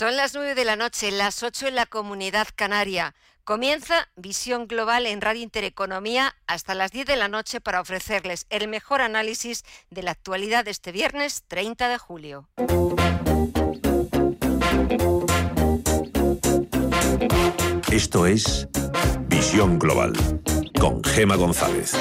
Son las 9 de la noche, las 8 en la comunidad canaria. Comienza Visión Global en Radio Intereconomía hasta las 10 de la noche para ofrecerles el mejor análisis de la actualidad de este viernes 30 de julio. Esto es Visión Global con Gema González.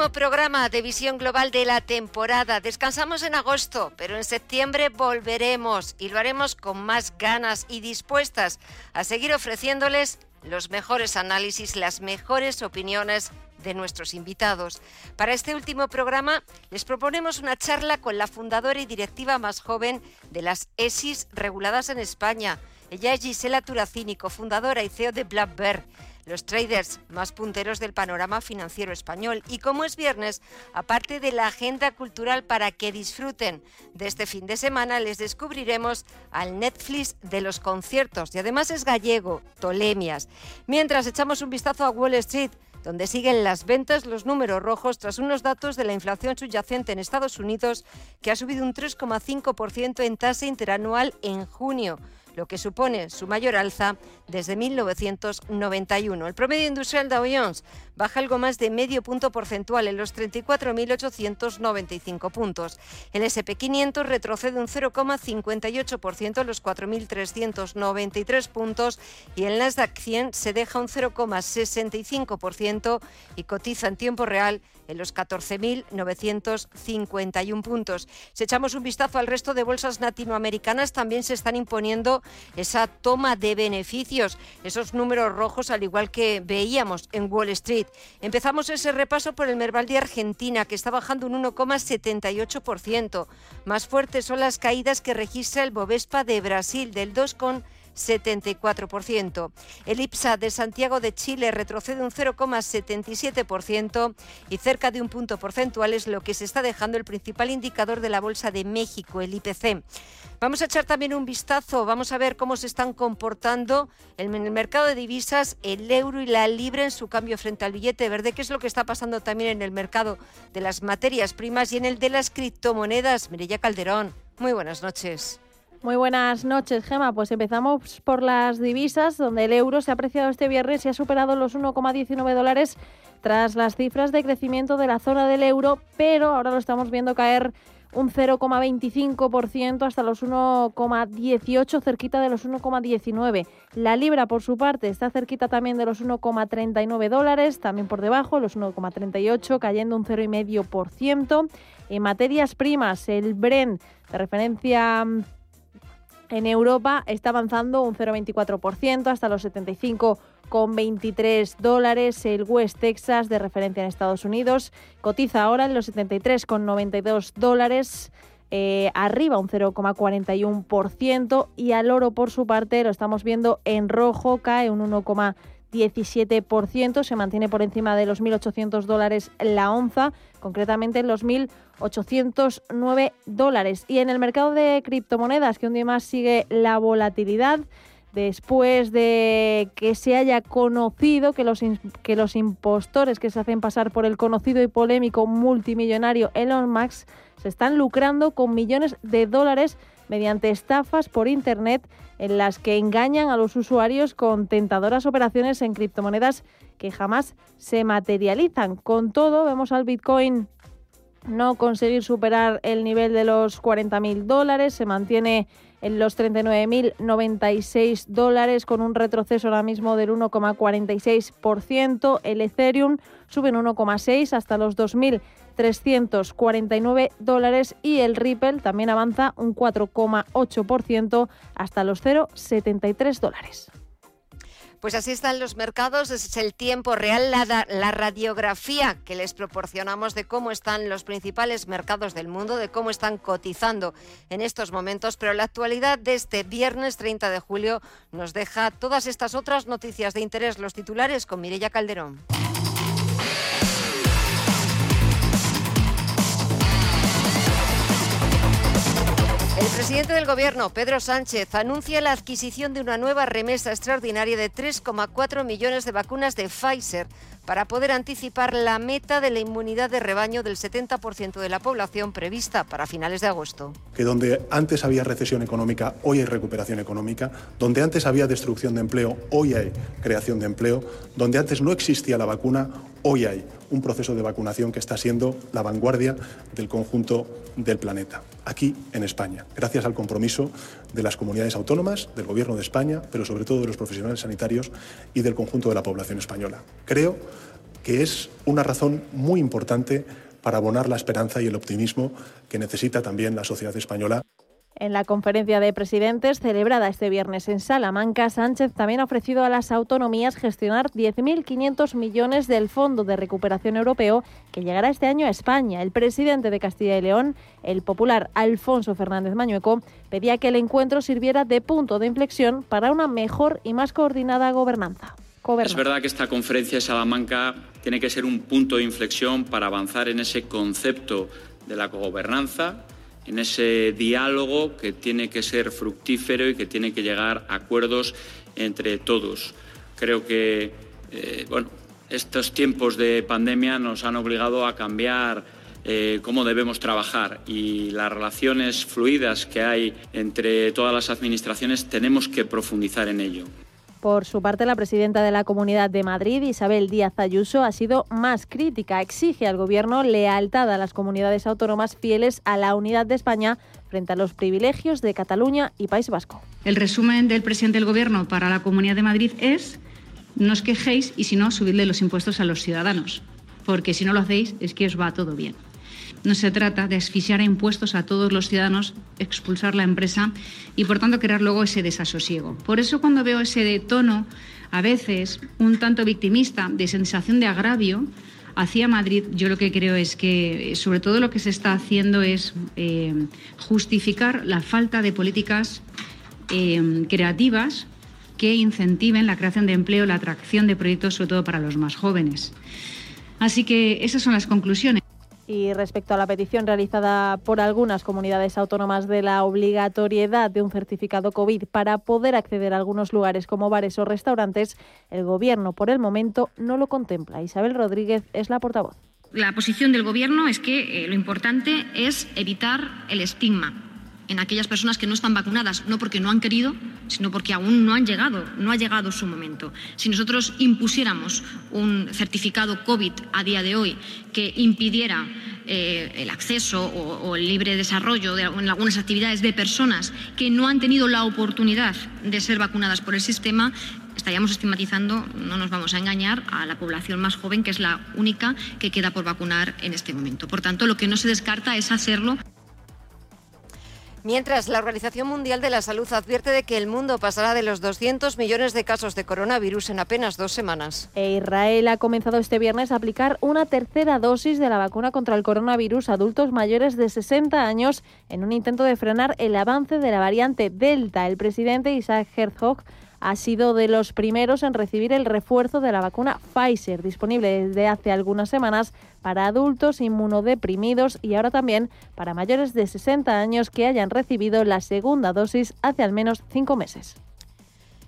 Último programa de visión global de la temporada. Descansamos en agosto, pero en septiembre volveremos y lo haremos con más ganas y dispuestas a seguir ofreciéndoles los mejores análisis, las mejores opiniones de nuestros invitados. Para este último programa les proponemos una charla con la fundadora y directiva más joven de las ESIS reguladas en España. Ella es Gisela Turacini, fundadora y CEO de Black Bear los traders más punteros del panorama financiero español. Y como es viernes, aparte de la agenda cultural para que disfruten de este fin de semana, les descubriremos al Netflix de los conciertos. Y además es gallego, Tolemias. Mientras echamos un vistazo a Wall Street, donde siguen las ventas, los números rojos, tras unos datos de la inflación subyacente en Estados Unidos, que ha subido un 3,5% en tasa interanual en junio lo que supone su mayor alza desde 1991. El promedio industrial Dow Jones baja algo más de medio punto porcentual en los 34.895 puntos. El SP500 retrocede un 0,58% en los 4.393 puntos y el Nasdaq 100 se deja un 0,65% y cotiza en tiempo real en los 14.951 puntos. Si echamos un vistazo al resto de bolsas latinoamericanas, también se están imponiendo esa toma de beneficios, esos números rojos, al igual que veíamos en Wall Street. Empezamos ese repaso por el Merval de Argentina, que está bajando un 1,78%. Más fuertes son las caídas que registra el Bovespa de Brasil, del 2,78%. 74%. El IPSA de Santiago de Chile retrocede un 0,77% y cerca de un punto porcentual es lo que se está dejando el principal indicador de la Bolsa de México, el IPC. Vamos a echar también un vistazo, vamos a ver cómo se están comportando en el mercado de divisas el euro y la libra en su cambio frente al billete verde, qué es lo que está pasando también en el mercado de las materias primas y en el de las criptomonedas. Mireya Calderón, muy buenas noches. Muy buenas noches, Gema. Pues empezamos por las divisas, donde el euro se ha apreciado este viernes y ha superado los 1,19 dólares tras las cifras de crecimiento de la zona del euro, pero ahora lo estamos viendo caer un 0,25% hasta los 1,18, cerquita de los 1,19. La libra, por su parte, está cerquita también de los 1,39 dólares, también por debajo, los 1,38, cayendo un 0,5%. En materias primas, el Brent de referencia en Europa está avanzando un 0,24% hasta los 75,23 dólares. El West Texas, de referencia en Estados Unidos, cotiza ahora en los 73,92 dólares. Eh, arriba un 0,41% y al oro por su parte lo estamos viendo en rojo, cae un 1,17%. 17%, se mantiene por encima de los 1.800 dólares la onza, concretamente en los 1.809 dólares. Y en el mercado de criptomonedas, que un día más sigue la volatilidad, después de que se haya conocido que los, que los impostores que se hacen pasar por el conocido y polémico multimillonario Elon Musk se están lucrando con millones de dólares mediante estafas por Internet en las que engañan a los usuarios con tentadoras operaciones en criptomonedas que jamás se materializan. Con todo, vemos al Bitcoin no conseguir superar el nivel de los 40.000 dólares, se mantiene en los 39.096 dólares con un retroceso ahora mismo del 1,46%. El Ethereum sube en 1,6 hasta los 2.349 dólares y el Ripple también avanza un 4,8% hasta los 0,73 dólares. Pues así están los mercados, es el tiempo real, la, la, radiografía que les proporcionamos de cómo están los principales mercados del mundo, de cómo están cotizando en estos momentos, pero la actualidad de este viernes 30 de julio nos deja todas estas otras noticias de interés, los titulares con Mirella Calderón. Presidente del Gobierno, Pedro Sánchez, anuncia la adquisición de una nueva remesa extraordinaria de 3,4 millones de vacunas de Pfizer para poder anticipar la meta de la inmunidad de rebaño del 70% de la población prevista para finales de agosto. Que donde antes había recesión económica, hoy hay recuperación económica, donde antes había destrucción de empleo, hoy hay creación de empleo, donde antes no existía la vacuna, hoy hay un proceso de vacunación que está siendo la vanguardia del conjunto del planeta, aquí en España, gracias al compromiso de las comunidades autónomas, del Gobierno de España, pero sobre todo de los profesionales sanitarios y del conjunto de la población española. Creo que es una razón muy importante para abonar la esperanza y el optimismo que necesita también la sociedad española. En la conferencia de presidentes celebrada este viernes en Salamanca, Sánchez también ha ofrecido a las autonomías gestionar 10.500 millones del Fondo de Recuperación Europeo que llegará este año a España. El presidente de Castilla y León, el popular Alfonso Fernández Mañueco, pedía que el encuentro sirviera de punto de inflexión para una mejor y más coordinada gobernanza. Es verdad que esta conferencia de Salamanca tiene que ser un punto de inflexión para avanzar en ese concepto de la gobernanza en ese diálogo que tiene que ser fructífero y que tiene que llegar a acuerdos entre todos. Creo que eh, bueno, estos tiempos de pandemia nos han obligado a cambiar eh, cómo debemos trabajar y las relaciones fluidas que hay entre todas las administraciones tenemos que profundizar en ello. Por su parte, la presidenta de la Comunidad de Madrid, Isabel Díaz Ayuso, ha sido más crítica. Exige al Gobierno lealtad a las comunidades autónomas fieles a la unidad de España frente a los privilegios de Cataluña y País Vasco. El resumen del presidente del Gobierno para la Comunidad de Madrid es no os quejéis y si no, subidle los impuestos a los ciudadanos, porque si no lo hacéis es que os va todo bien. No se trata de asfixiar impuestos a todos los ciudadanos, expulsar la empresa y, por tanto, crear luego ese desasosiego. Por eso, cuando veo ese tono, a veces un tanto victimista, de sensación de agravio, hacia Madrid, yo lo que creo es que, sobre todo, lo que se está haciendo es eh, justificar la falta de políticas eh, creativas que incentiven la creación de empleo, la atracción de proyectos, sobre todo para los más jóvenes. Así que esas son las conclusiones. Y respecto a la petición realizada por algunas comunidades autónomas de la obligatoriedad de un certificado COVID para poder acceder a algunos lugares como bares o restaurantes, el Gobierno por el momento no lo contempla. Isabel Rodríguez es la portavoz. La posición del Gobierno es que eh, lo importante es evitar el estigma en aquellas personas que no están vacunadas, no porque no han querido, sino porque aún no han llegado, no ha llegado su momento. Si nosotros impusiéramos un certificado COVID a día de hoy que impidiera eh, el acceso o, el libre desarrollo de, en algunas actividades de personas que no han tenido la oportunidad de ser vacunadas por el sistema, estaríamos estigmatizando, no nos vamos a engañar, a la población más joven, que es la única que queda por vacunar en este momento. Por tanto, lo que no se descarta es hacerlo Mientras, la Organización Mundial de la Salud advierte de que el mundo pasará de los 200 millones de casos de coronavirus en apenas dos semanas. E Israel ha comenzado este viernes a aplicar una tercera dosis de la vacuna contra el coronavirus a adultos mayores de 60 años en un intento de frenar el avance de la variante Delta. El presidente Isaac Herzog ha sido de los primeros en recibir el refuerzo de la vacuna Pfizer, disponible desde hace algunas semanas para adultos inmunodeprimidos y ahora también para mayores de 60 años que hayan recibido la segunda dosis hace al menos cinco meses.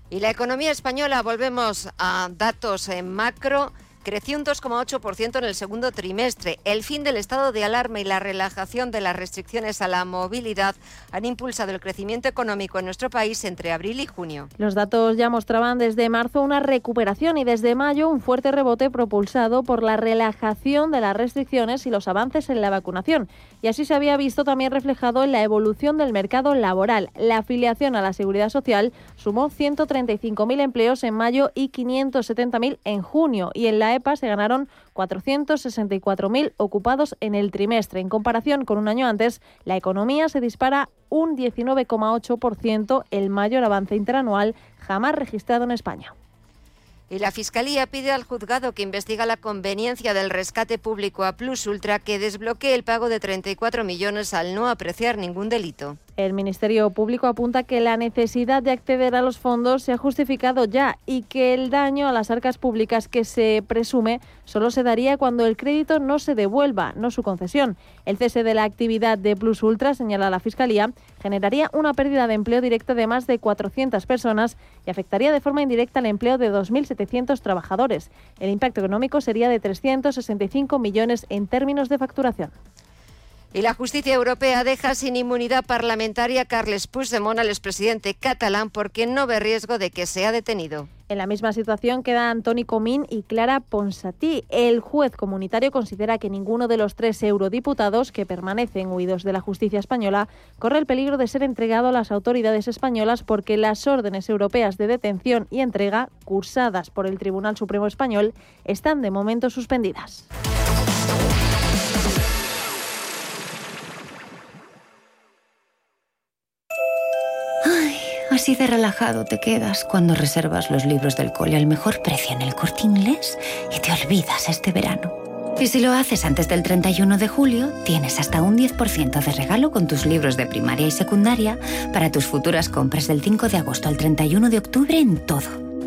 Y la economía española, volvemos a datos en macro creció un 2,8% en el segundo trimestre. El fin del estado de alarma y la relajación de las restricciones a la movilidad han impulsado el crecimiento económico en nuestro país entre abril y junio. Los datos ya mostraban desde marzo una recuperación y desde mayo un fuerte rebote propulsado por la relajación de las restricciones y los avances en la vacunación. Y así se había visto también reflejado en la evolución del mercado laboral. La afiliación a la seguridad social sumó 135.000 empleos en mayo y 570.000 en junio y en la EPA se ganaron 464.000 ocupados en el trimestre. En comparación con un año antes, la economía se dispara un 19,8%, el mayor avance interanual jamás registrado en España. Y la Fiscalía pide al juzgado que investiga la conveniencia del rescate público a Plus Ultra que desbloquee el pago de 34 millones al no apreciar ningún delito. El Ministerio Público apunta que la necesidad de acceder a los fondos se ha justificado ya y que el daño a las arcas públicas que se presume solo se daría cuando el crédito no se devuelva, no su concesión. El cese de la actividad de Plus Ultra, señala la Fiscalía, generaría una pérdida de empleo directo de más de 400 personas y afectaría de forma indirecta el empleo de 2.700 trabajadores. El impacto económico sería de 365 millones en términos de facturación. Y la justicia europea deja sin inmunidad parlamentaria a Carles Puigdemont, al expresidente catalán, porque no ve riesgo de que sea detenido. En la misma situación queda Antoni Comín y Clara Ponsatí. El juez comunitario considera que ninguno de los tres eurodiputados que permanecen huidos de la justicia española corre el peligro de ser entregado a las autoridades españolas porque las órdenes europeas de detención y entrega, cursadas por el Tribunal Supremo Español, están de momento suspendidas. Así de relajado te quedas cuando reservas los libros del cole al mejor precio en el corte inglés y te olvidas este verano. Y si lo haces antes del 31 de julio, tienes hasta un 10% de regalo con tus libros de primaria y secundaria para tus futuras compras del 5 de agosto al 31 de octubre en todo.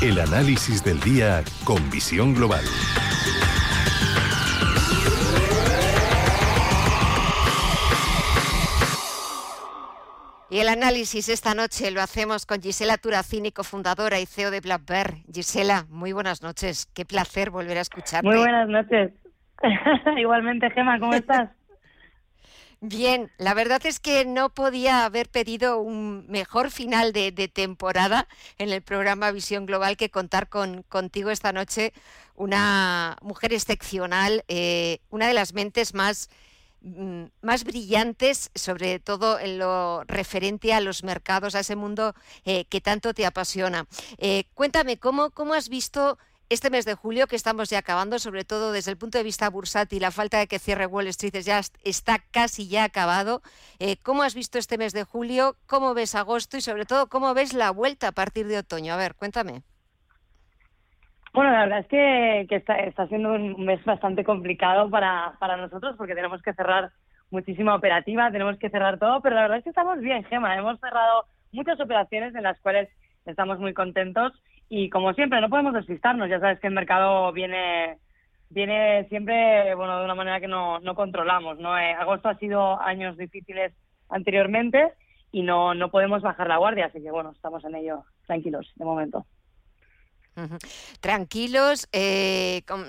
El análisis del día con visión global. Y el análisis esta noche lo hacemos con Gisela Turacini, cofundadora y CEO de Black Bear. Gisela, muy buenas noches. Qué placer volver a escucharte. Muy buenas noches. Igualmente, Gema, ¿cómo estás? Bien, la verdad es que no podía haber pedido un mejor final de, temporada en el programa Visión Global que contar con contigo esta noche, una mujer excepcional, eh, una de las mentes más mm, más brillantes, sobre todo en lo referente a los mercados, a ese mundo eh, que tanto te apasiona. Eh, cuéntame, ¿cómo, ¿cómo has visto este mes de julio, que estamos ya acabando, sobre todo desde el punto de vista bursátil, la falta de que cierre Wall Street ya está casi ya acabado. Eh, ¿Cómo has visto este mes de julio? ¿Cómo ves agosto? Y sobre todo, ¿cómo ves la vuelta a partir de otoño? A ver, cuéntame. Bueno, la verdad es que, está, siendo un mes bastante complicado para, para nosotros porque tenemos que cerrar muchísima operativa, tenemos que cerrar todo, pero la verdad es que estamos bien, Gema. Hemos cerrado muchas operaciones en las cuales estamos muy contentos y como siempre, no podemos despistarnos. Ya sabes que el mercado viene viene siempre bueno de una manera que no, no controlamos. ¿no? Eh, agosto ha sido años difíciles anteriormente y no, no podemos bajar la guardia. Así que bueno, estamos en ello tranquilos de momento. Tranquilos, eh, con,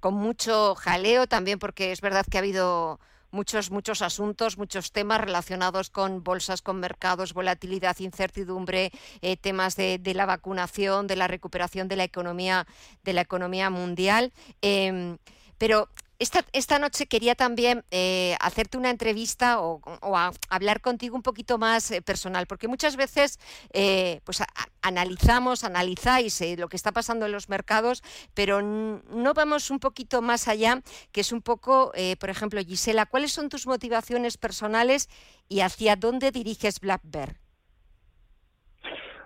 con mucho jaleo también porque es verdad que ha habido muchos, muchos asuntos, muchos temas relacionados con bolsas, con mercados, volatilidad, incertidumbre, eh, temas de, la vacunación, de la recuperación de la economía, de la economía mundial. Em, pero esta, esta noche quería también eh, hacerte una entrevista o, hablar contigo un poquito más eh, personal, porque muchas veces eh, pues analizamos, analizáis lo que está pasando en los mercados, pero no vamos un poquito más allá, que es un poco, por ejemplo, Gisela, ¿cuáles son tus motivaciones personales y hacia dónde diriges Black Bear?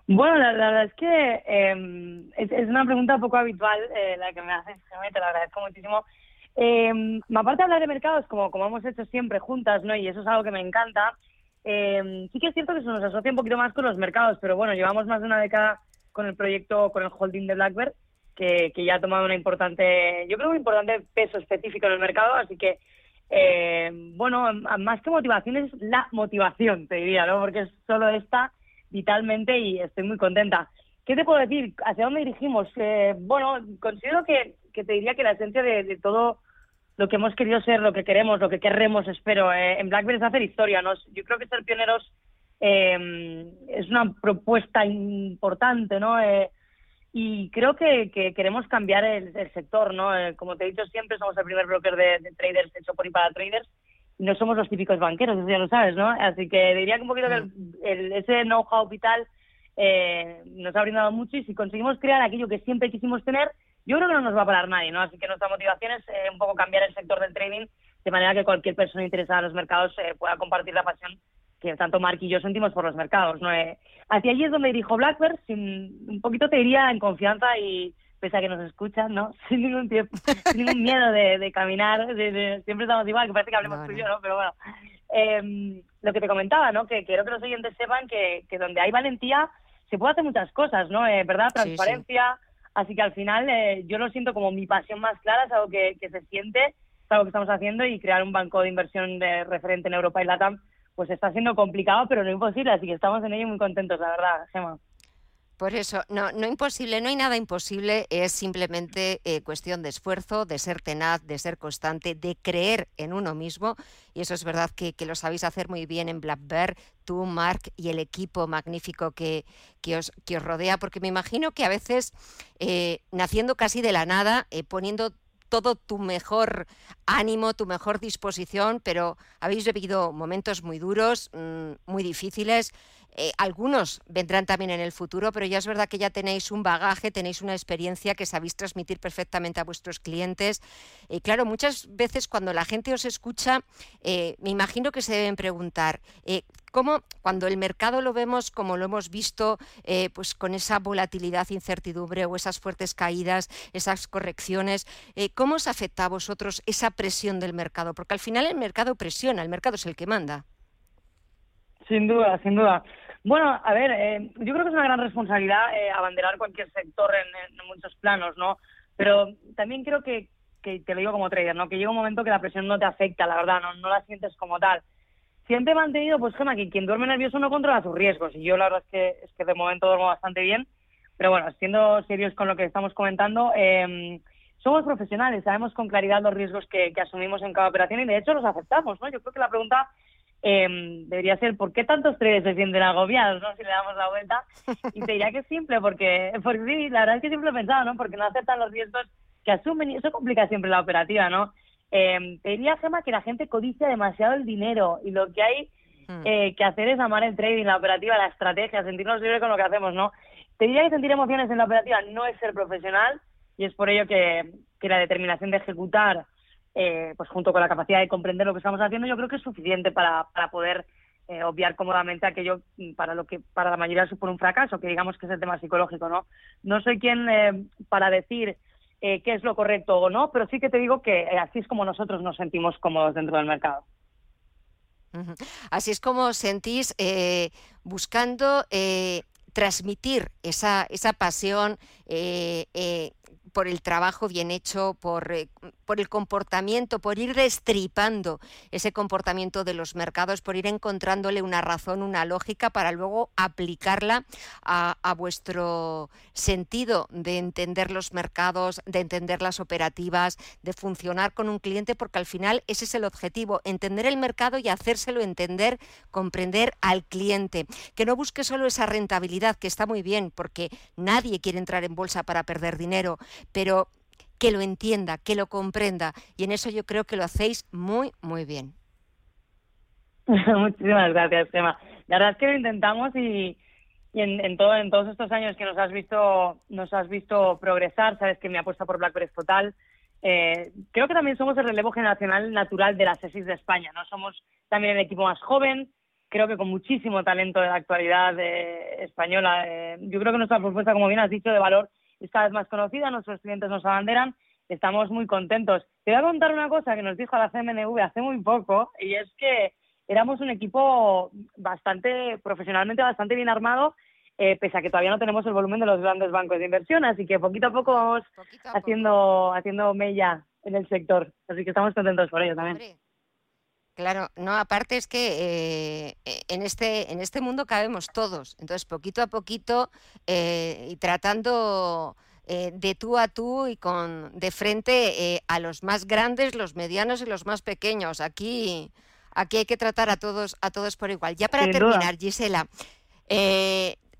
Bueno, la, verdad es que em, es, una pregunta poco habitual la que me haces, te lo agradezco muchísimo. Eh, aparte de hablar de mercados, como, como hemos hecho siempre juntas, ¿no? Y eso es algo que me encanta. Eh, sí que es cierto que se nos asocia un poquito más con los mercados, pero bueno, llevamos más de una década con el proyecto, con el holding de Blackbird, que, que ya ha tomado una importante, yo creo un importante peso específico en el mercado, así que, eh, bueno, más que motivación es la motivación, te diría, ¿no? Porque es solo esta vitalmente y estoy muy contenta. ¿Qué te puedo decir? ¿Hacia dónde dirigimos? Eh, bueno, considero que que te diría que la esencia de, todo lo que hemos querido ser, lo que queremos, lo que querremos, espero, eh, en Blackberry es hacer historia. ¿no? Yo creo que ser pioneros eh, es una propuesta importante, ¿no? Eh, y creo que, queremos cambiar el, sector, ¿no? como te he dicho siempre, somos el primer broker de, traders hecho por y para traders. Y no somos los típicos banqueros, eso ya lo sabes, ¿no? Así que diría que un poquito que el, ese know-how vital nos ha brindado mucho y si conseguimos crear aquello que siempre quisimos tener, yo creo que no nos va a parar nadie, ¿no? Así que nuestra motivación es eh, un poco cambiar el sector del trading de manera que cualquier persona interesada en los mercados eh, pueda compartir la pasión que tanto Mark y yo sentimos por los mercados, ¿no? Eh, hacia allí es donde dirijo Blackbird, sin, un poquito te diría en confianza y pese a que nos escuchan, ¿no? Sin ningún tiempo, sin ningún miedo de, caminar, de, siempre estamos igual, que parece que hablemos tú y yo, ¿no? Pero bueno, eh, lo que te comentaba, ¿no? Que quiero que los oyentes sepan que, que donde hay valentía se puede hacer muchas cosas, ¿no? Eh, ¿Verdad? Transparencia. Así que al final eh, yo lo siento como mi pasión más clara, es algo que, que se siente, es algo que estamos haciendo y crear un banco de inversión de referente en Europa y Latam, pues está siendo complicado, pero no imposible. Así que estamos en ello muy contentos, la verdad, Gemma. Por eso, no, no imposible, no hay nada imposible, es simplemente eh, cuestión de esfuerzo, de ser tenaz, de ser constante, de creer en uno mismo. Y eso es verdad que, lo sabéis hacer muy bien en Black Bear, tú, Mark, y el equipo magnífico que, os rodea, porque me imagino que a veces, eh, naciendo casi de la nada, eh, poniendo todo tu mejor ánimo, tu mejor disposición, pero habéis vivido momentos muy duros, mm, muy difíciles. Eh, algunos vendrán también en el futuro, pero ya es verdad que ya tenéis un bagaje, tenéis una experiencia que sabéis transmitir perfectamente a vuestros clientes. Y claro, muchas veces cuando la gente os escucha, eh, me imagino que se deben preguntar, eh, ¿cómo cuando el mercado lo vemos como lo hemos visto, pues con esa volatilidad, incertidumbre o esas fuertes caídas, esas correcciones, cómo os afecta a vosotros esa presión del mercado? Porque al final el mercado presiona, el mercado es el que manda. Sin duda, sin duda. Bueno, a ver, eh, yo creo que es una gran responsabilidad eh, abanderar cualquier sector en, muchos planos, ¿no? Pero también creo que, que, te lo digo como trader, ¿no? Que llega un momento que la presión no te afecta, la verdad, no, la sientes como tal. Siempre he mantenido, pues, Gema, que quien duerme nervioso no controla sus riesgos. Y yo la verdad es que, es que de momento duermo bastante bien. Pero bueno, siendo serios con lo que estamos comentando, eh, somos profesionales, sabemos con claridad los riesgos que, que asumimos en cada operación y de hecho los aceptamos, ¿no? Yo creo que la pregunta eh, debería ser ¿por qué tantos traders se sienten agobiados, no? Si le damos la vuelta. Y te diría que es simple, porque, porque sí, la verdad es que siempre he pensado, ¿no? Porque no aceptan los riesgos que asumen y eso complica siempre la operativa, ¿no? Eh, te diría, Gemma, que la gente codicia demasiado el dinero y lo que hay hmm. eh, que hacer es amar el trading, la operativa, la estrategia, sentirnos libres con lo que hacemos, ¿no? Te diría que sentir emociones en la operativa no es ser profesional y es por ello que, que la determinación de ejecutar eh, pues junto con la capacidad de comprender lo que estamos haciendo, yo creo que es suficiente para, para poder eh, obviar cómodamente aquello mm, para lo que para la mayoría supone un fracaso, que digamos que es el tema psicológico, ¿no? No soy quien eh, para decir qué es lo correcto o no, pero sí que te digo que así es como nosotros nos sentimos cómodos dentro del mercado. Así es como sentís buscando transmitir esa, esa pasión por el trabajo bien hecho, por, eh, por, el comportamiento, por ir destripando ese comportamiento de los mercados, por ir encontrándole una razón, una lógica para luego aplicarla a, vuestro sentido de entender los mercados, de entender las operativas, de funcionar con un cliente, porque al final ese es el objetivo, entender el mercado y hacérselo entender, comprender al cliente. Que no busque solo esa rentabilidad, que está muy bien, porque nadie quiere entrar en bolsa para perder dinero, pero que lo entienda, que lo comprenda. Y en eso yo creo que lo hacéis muy, muy bien. Muchísimas gracias, Gemma. La verdad es que lo intentamos y, en, todo, en todos estos años que nos has visto, nos has visto progresar, sabes que me apuesta por BlackBerry total. Eh, creo que también somos el relevo generacional natural de la CESIS de España, ¿no? Somos también el equipo más joven, creo que con muchísimo talento de la actualidad eh, española. Eh, yo creo que nuestra propuesta, como bien has dicho, de valor es cada vez más conocida, nuestros clientes nos abanderan, estamos muy contentos. Te voy a contar una cosa que nos dijo la CMNV hace muy poco, y es que éramos un equipo bastante, profesionalmente bastante bien armado, eh, pese a que todavía no tenemos el volumen de los grandes bancos de inversión, así que poquito a poco vamos haciendo, haciendo mella en el sector, así que estamos contentos por ello también. Claro, no, aparte es que eh, en, este, en este mundo cabemos todos, entonces poquito a poquito eh, y tratando eh, de tú a tú y con de frente a los más grandes, los medianos y los más pequeños. Aquí, aquí hay que tratar a todos, a todos por igual. Ya para terminar, Gisela,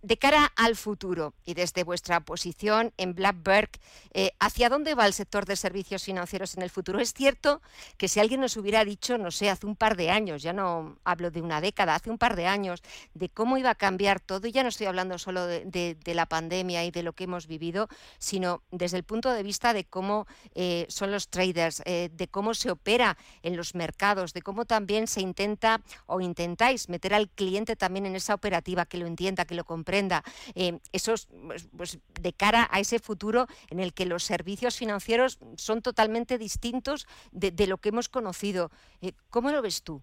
de cara al futuro y desde vuestra posición en Blackberg, eh, ¿hacia dónde va el sector de servicios financieros en el futuro? Es cierto que si alguien nos hubiera dicho, no sé, hace un par de años, ya no hablo de una década, hace un par de años, de cómo iba a cambiar todo, y ya no estoy hablando solo de, la pandemia y de lo que hemos vivido, sino desde el punto de vista de cómo eh, son los traders, eh, de cómo se opera en los mercados, de cómo también se intenta o intentáis meter al cliente también en esa operativa, que lo entienda, que lo comprenda sorprenda. Eh, esos, pues, pues, de cara a ese futuro en el que los servicios financieros son totalmente distintos de, lo que hemos conocido. Eh, ¿Cómo lo ves tú?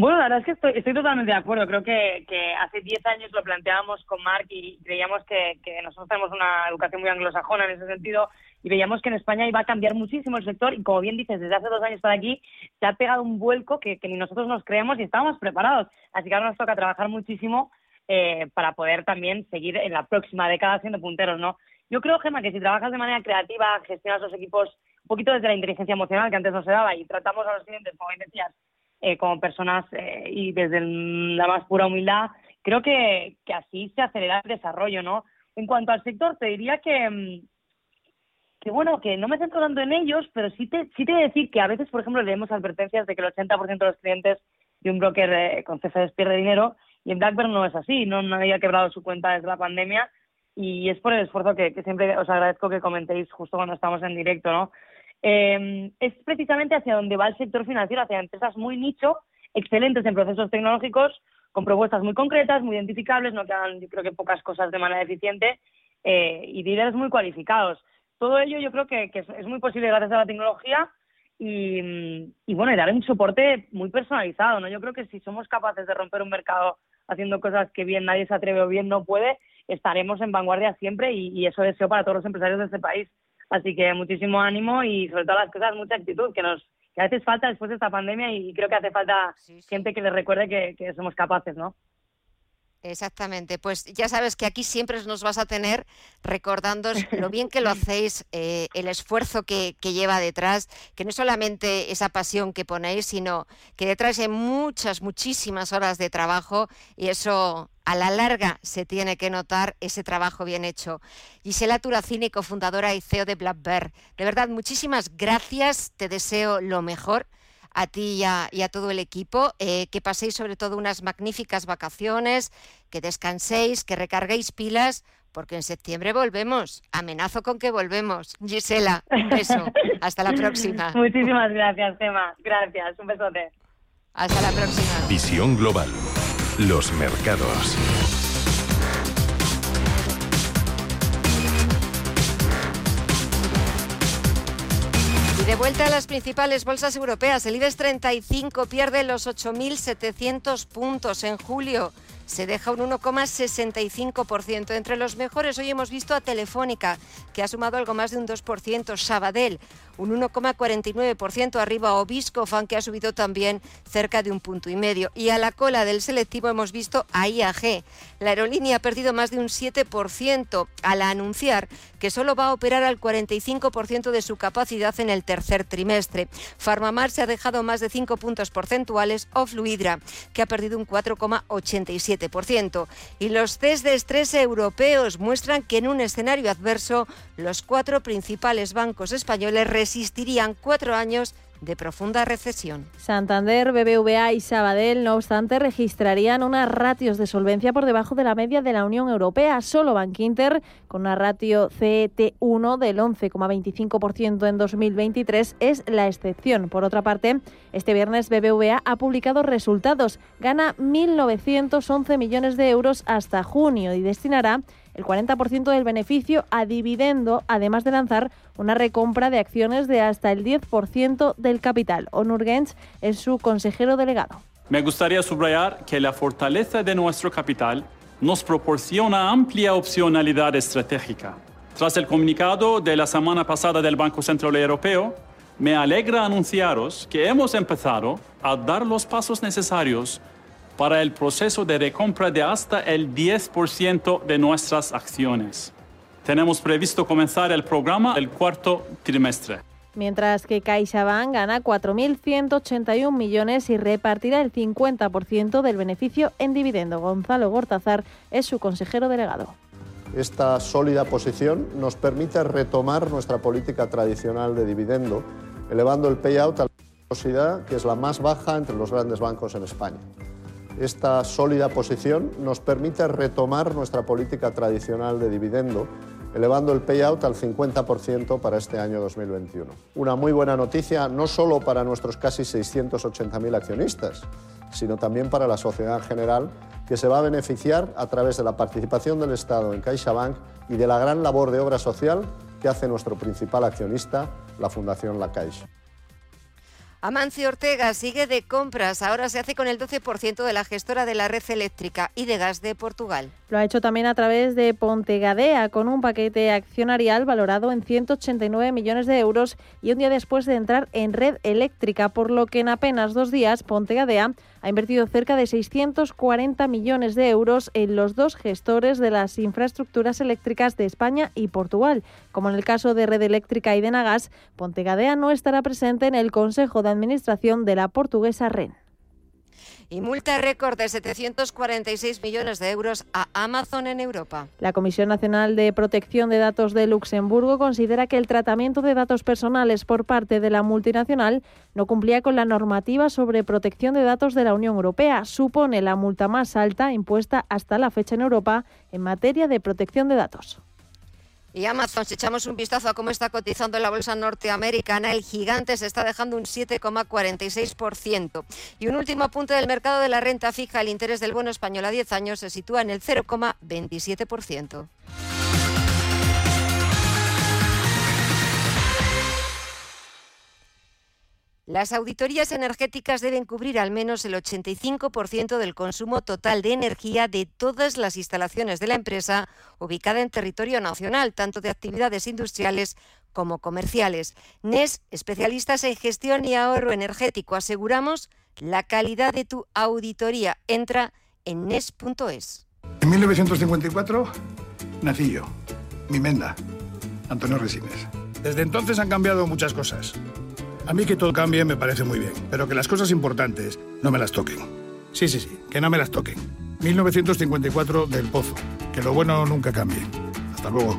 Bueno, la verdad es que estoy, estoy totalmente de acuerdo. Creo que, que hace 10 años lo planteábamos con Mark y creíamos que, que nosotros tenemos una educación muy anglosajona en ese sentido y veíamos que en España iba a cambiar muchísimo el sector y como bien dices, desde hace dos años para aquí se ha pegado un vuelco que, ni nosotros nos creemos y estábamos preparados. Así que ahora nos toca trabajar muchísimo eh, para poder también seguir en la próxima década siendo punteros, ¿no? Yo creo, Gemma, que si trabajas de manera creativa, gestionas los equipos un poquito desde la inteligencia emocional que antes no se daba y tratamos a los clientes, como decías, eh, como personas eh, y desde la más pura humildad, creo que, que así se acelera el desarrollo, ¿no? En cuanto al sector, te diría que, mm, que bueno, que no me centro tanto en ellos, pero sí te, sí te voy a decir que a veces, por ejemplo, leemos advertencias de que el 80% de los clientes de un broker eh, con CFDs pierde dinero y en Blackburn no es así, no nadie ha quebrado su cuenta desde la pandemia y es por el esfuerzo que, siempre os agradezco que comentéis justo cuando estamos en directo, ¿no? Eh, es precisamente hacia donde va el sector financiero, hacia empresas muy nicho, excelentes en procesos tecnológicos, con propuestas muy concretas, muy identificables, no que hagan, yo creo que pocas cosas de manera eficiente eh, y líderes muy cualificados todo ello yo creo que, es, muy posible gracias a la tecnología y, bueno, y dar un soporte muy personalizado, ¿no? Yo creo que si somos capaces de romper un mercado haciendo cosas que bien nadie se atreve o bien no puede, estaremos en vanguardia siempre y, eso deseo para todos los empresarios de este país. Así que muchísimo ánimo y sobre todas las cosas mucha actitud que nos que a veces falta después de esta pandemia y creo que hace falta gente que les recuerde que, que somos capaces, ¿no? Exactamente, pues ya sabes que aquí siempre nos vas a tener recordando lo bien que lo hacéis, eh, el esfuerzo que, lleva detrás, que no es solamente esa pasión que ponéis, sino que detrás hay muchas, muchísimas horas de trabajo y eso a la larga se tiene que notar ese trabajo bien hecho. Gisela Turacini, cofundadora y CEO de Black Bear, de verdad, muchísimas gracias, te deseo lo mejor a ti y a, todo el equipo, eh, que paséis sobre todo unas magníficas vacaciones, que descanséis, que recarguéis pilas, porque en septiembre volvemos. Amenazo con que volvemos. Gisela, un beso. Hasta la próxima. Muchísimas gracias, Tema. Gracias. Un besote. Hasta la próxima. Visión Global. Los mercados. De vuelta a las principales bolsas europeas, el IBEX 35 pierde los 8.700 puntos en julio. Se deja un 1,65%. Entre los mejores hoy hemos visto a Telefónica, que ha sumado algo más de un 2%, Sabadell, un 1,49% arriba, o Viscofan, que ha subido también cerca de un punto y medio. Y a la cola del selectivo hemos visto a IAG. La aerolínea ha perdido más de un 7% al anunciar que solo va a operar al 45% de su capacidad en el tercer trimestre. Farmamar se ha dejado más de 5 puntos porcentuales o Fluidra, que ha perdido un 4,87%. Y los test de estrés europeos muestran que en un escenario adverso los cuatro principales bancos españoles resistirían cuatro años de profunda recesión. Santander, BBVA y Sabadell, no obstante, registrarían unas ratios de solvencia por debajo de la media de la Unión Europea. Solo Bankinter, con una ratio CET1 del 11,25% en 2023, es la excepción. Por otra parte, este viernes BBVA ha publicado resultados. Gana 1.911 millones de euros hasta junio y destinará el 40% del beneficio a dividendo, además de lanzar una recompra de acciones de hasta el 10% del capital. Onur Gens es su consejero delegado. Me gustaría subrayar que la fortaleza de nuestro capital nos proporciona amplia opcionalidad estratégica. Tras el comunicado de la semana pasada del Banco Central Europeo, me alegra anunciaros que hemos empezado a dar los pasos necesarios para el proceso de recompra de hasta el 10% de nuestras acciones. Tenemos previsto comenzar el programa el cuarto trimestre. Mientras que CaixaBank gana 4.181 millones y repartirá el 50% del beneficio en dividendo. Gonzalo Gortazar es su consejero delegado. Esta sólida posición nos permite retomar nuestra política tradicional de dividendo, elevando el payout a la velocidad que es la más baja entre los grandes bancos en España. Esta sólida posición nos permite retomar nuestra política tradicional de dividendo, elevando el payout al 50% para este año 2021. Una muy buena noticia no solo para nuestros casi 680.000 accionistas, sino también para la sociedad en general, que se va a beneficiar a través de la participación del Estado en CaixaBank y de la gran labor de obra social que hace nuestro principal accionista, la Fundación La Caixa. Amancio Ortega sigue de compras. Ahora se hace con el 12% de la gestora de la red eléctrica y de gas de Portugal. Lo ha hecho también a través de Pontegadea, con un paquete accionarial valorado en 189 millones de euros y un día después de entrar en red eléctrica, por lo que en apenas dos días Pontegadea ha invertido cerca de 640 millones de euros en los dos gestores de las infraestructuras eléctricas de España y Portugal. Como en el caso de Red Eléctrica y de Nagas, Pontegadea no estará presente en el Consejo de Administración de la portuguesa REN y multa récord de 746 millones de euros a Amazon en Europa. La Comisión Nacional de Protección de Datos de Luxemburgo considera que el tratamiento de datos personales por parte de la multinacional no cumplía con la normativa sobre protección de datos de la Unión Europea. Supone la multa más alta impuesta hasta la fecha en Europa en materia de protección de datos. Y Amazon, si echamos un vistazo a cómo está cotizando la bolsa norteamericana, el gigante se está dejando un 7,46%. Y un último apunte del mercado de la renta fija, el interés del bono español a 10 años se sitúa en el 0,27%. Las auditorías energéticas deben cubrir al menos el 85% del consumo total de energía de todas las instalaciones de la empresa ubicada en territorio nacional, tanto de actividades industriales como comerciales. NES, especialistas en gestión y ahorro energético, aseguramos la calidad de tu auditoría. Entra en NES.es. En 1954 nací yo, mi menda, Antonio Resines. Desde entonces han cambiado muchas cosas. A mí que todo cambie me parece muy bien, pero que las cosas importantes no me las toquen. Sí, sí, sí, que no me las toquen. 1954 del Pozo. Que lo bueno nunca cambie. Hasta luego.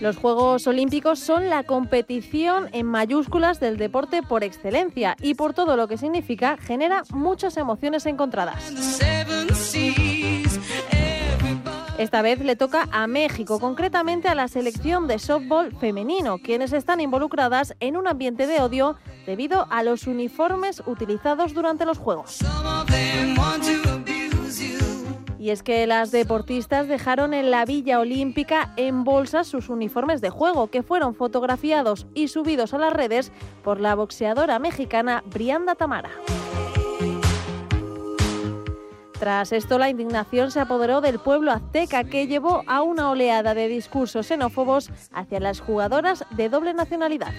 Los Juegos Olímpicos son la competición en mayúsculas del deporte por excelencia y por todo lo que significa genera muchas emociones encontradas. Esta vez le toca a México, concretamente a la selección de softball femenino, quienes están involucradas en un ambiente de odio debido a los uniformes utilizados durante los Juegos. Y es que las deportistas dejaron en la Villa Olímpica en bolsas sus uniformes de juego, que fueron fotografiados y subidos a las redes por la boxeadora mexicana Brianda Tamara. Tras esto, la indignación se apoderó del pueblo azteca, que llevó a una oleada de discursos xenófobos hacia las jugadoras de doble nacionalidad.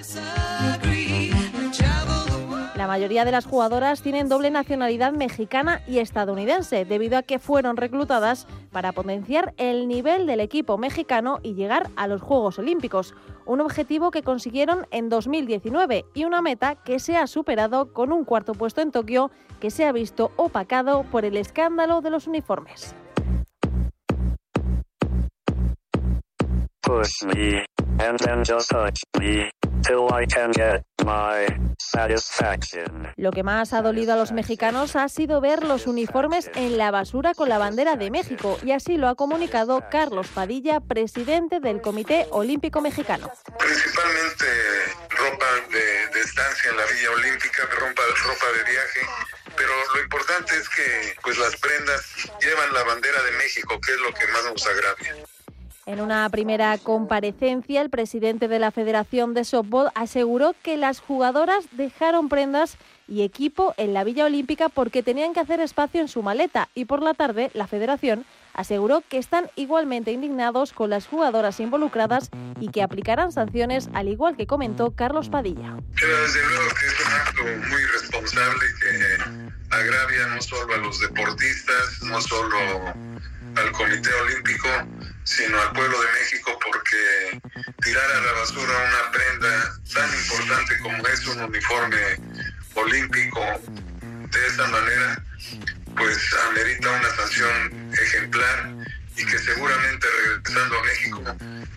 La mayoría de las jugadoras tienen doble nacionalidad mexicana y estadounidense, debido a que fueron reclutadas para potenciar el nivel del equipo mexicano y llegar a los Juegos Olímpicos, un objetivo que consiguieron en 2019 y una meta que se ha superado con un cuarto puesto en Tokio que se ha visto opacado por el escándalo de los uniformes. Lo que más ha dolido a los mexicanos ha sido ver los uniformes en la basura con la bandera de México y así lo ha comunicado Carlos Padilla, presidente del Comité Olímpico Mexicano. Principalmente ropa de, estancia en la Villa Olímpica, ropa, ropa de viaje, pero lo importante es que pues las prendas llevan la bandera de México, que es lo que más nos agravia. En una primera comparecencia, el presidente de la Federación de Softball aseguró que las jugadoras dejaron prendas y equipo en la Villa Olímpica porque tenían que hacer espacio en su maleta y por la tarde la federación aseguró que están igualmente indignados con las jugadoras involucradas y que aplicarán sanciones, al igual que comentó Carlos Padilla. que es un acto muy responsable que agravia no solo a los deportistas, no solo al Comité Olímpico, sino al pueblo de México porque tirar a la basura una prenda tan importante como es un uniforme olímpico de esa manera, pues amerita una sanción ejemplar y que seguramente regresando a México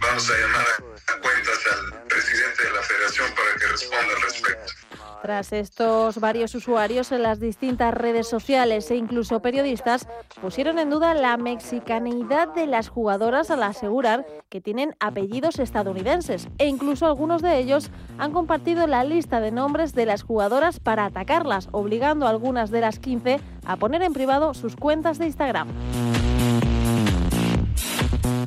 vamos a llamar a cuentas al presidente de la federación para que responda al respecto. Tras estos varios usuarios en las distintas redes sociales e incluso periodistas pusieron en duda la mexicanidad de las jugadoras al asegurar que tienen apellidos estadounidenses e incluso algunos de ellos han compartido la lista de nombres de las jugadoras para atacarlas, obligando a algunas de las 15 a poner en privado sus cuentas de Instagram.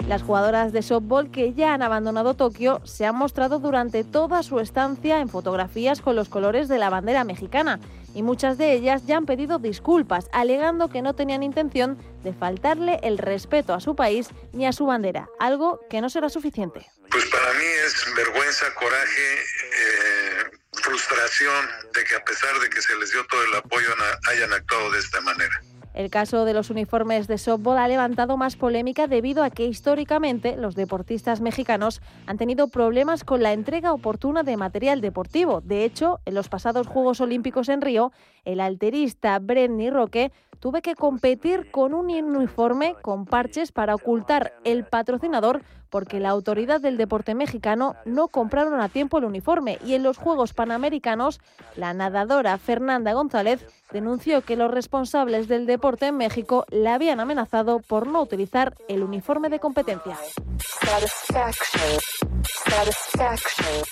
Las jugadoras de softball que ya han abandonado Tokio se han mostrado durante toda su estancia en fotografías con los colores de la bandera mexicana y muchas de ellas ya han pedido disculpas, alegando que no tenían intención de faltarle el respeto a su país ni a su bandera, algo que no será suficiente. Pues para mí es vergüenza, coraje, eh, frustración de que a pesar de que se les dio todo el apoyo hayan actuado de esta manera. El caso de los uniformes de softball ha levantado más polémica debido a que históricamente los deportistas mexicanos han tenido problemas con la entrega oportuna de material deportivo. De hecho, en los pasados Juegos Olímpicos en Río, el alterista Brenny Roque tuve que competir con un uniforme con parches para ocultar el patrocinador porque la autoridad del deporte mexicano no compraron a tiempo el uniforme y en los Juegos Panamericanos la nadadora Fernanda González denunció que los responsables del deporte en México la habían amenazado por no utilizar el uniforme de competencia.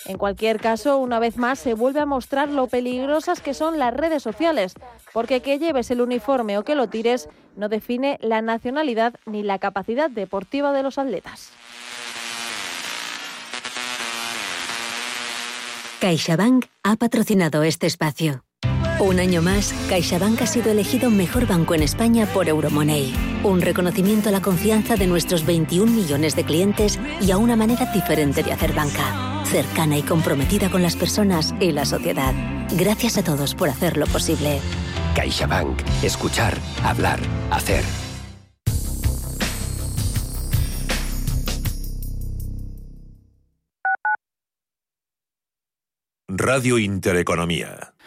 En cualquier caso, una vez más se vuelve a mostrar lo peligrosas que son las redes sociales, porque que lleves el uniforme o que lo tires no define la nacionalidad ni la capacidad deportiva de los atletas. CaixaBank ha patrocinado este espacio. Un año más, CaixaBank ha sido elegido mejor banco en España por Euromoney. Un reconocimiento a la confianza de nuestros 21 millones de clientes y a una manera diferente de hacer banca. Cercana y comprometida con las personas y la sociedad. Gracias a todos por hacerlo posible. CaixaBank. Escuchar, hablar, hacer. Radio Intereconomía.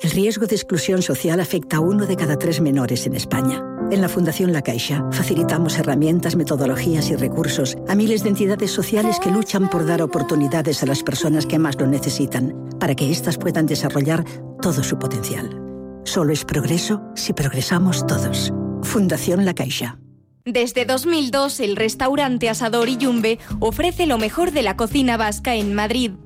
El riesgo de exclusión social afecta a uno de cada tres menores en España. En la Fundación La Caixa facilitamos herramientas, metodologías y recursos a miles de entidades sociales que luchan por dar oportunidades a las personas que más lo necesitan, para que éstas puedan desarrollar todo su potencial. Solo es progreso si progresamos todos. Fundación La Caixa. Desde 2002, el restaurante Asador y Yumbe ofrece lo mejor de la cocina vasca en Madrid.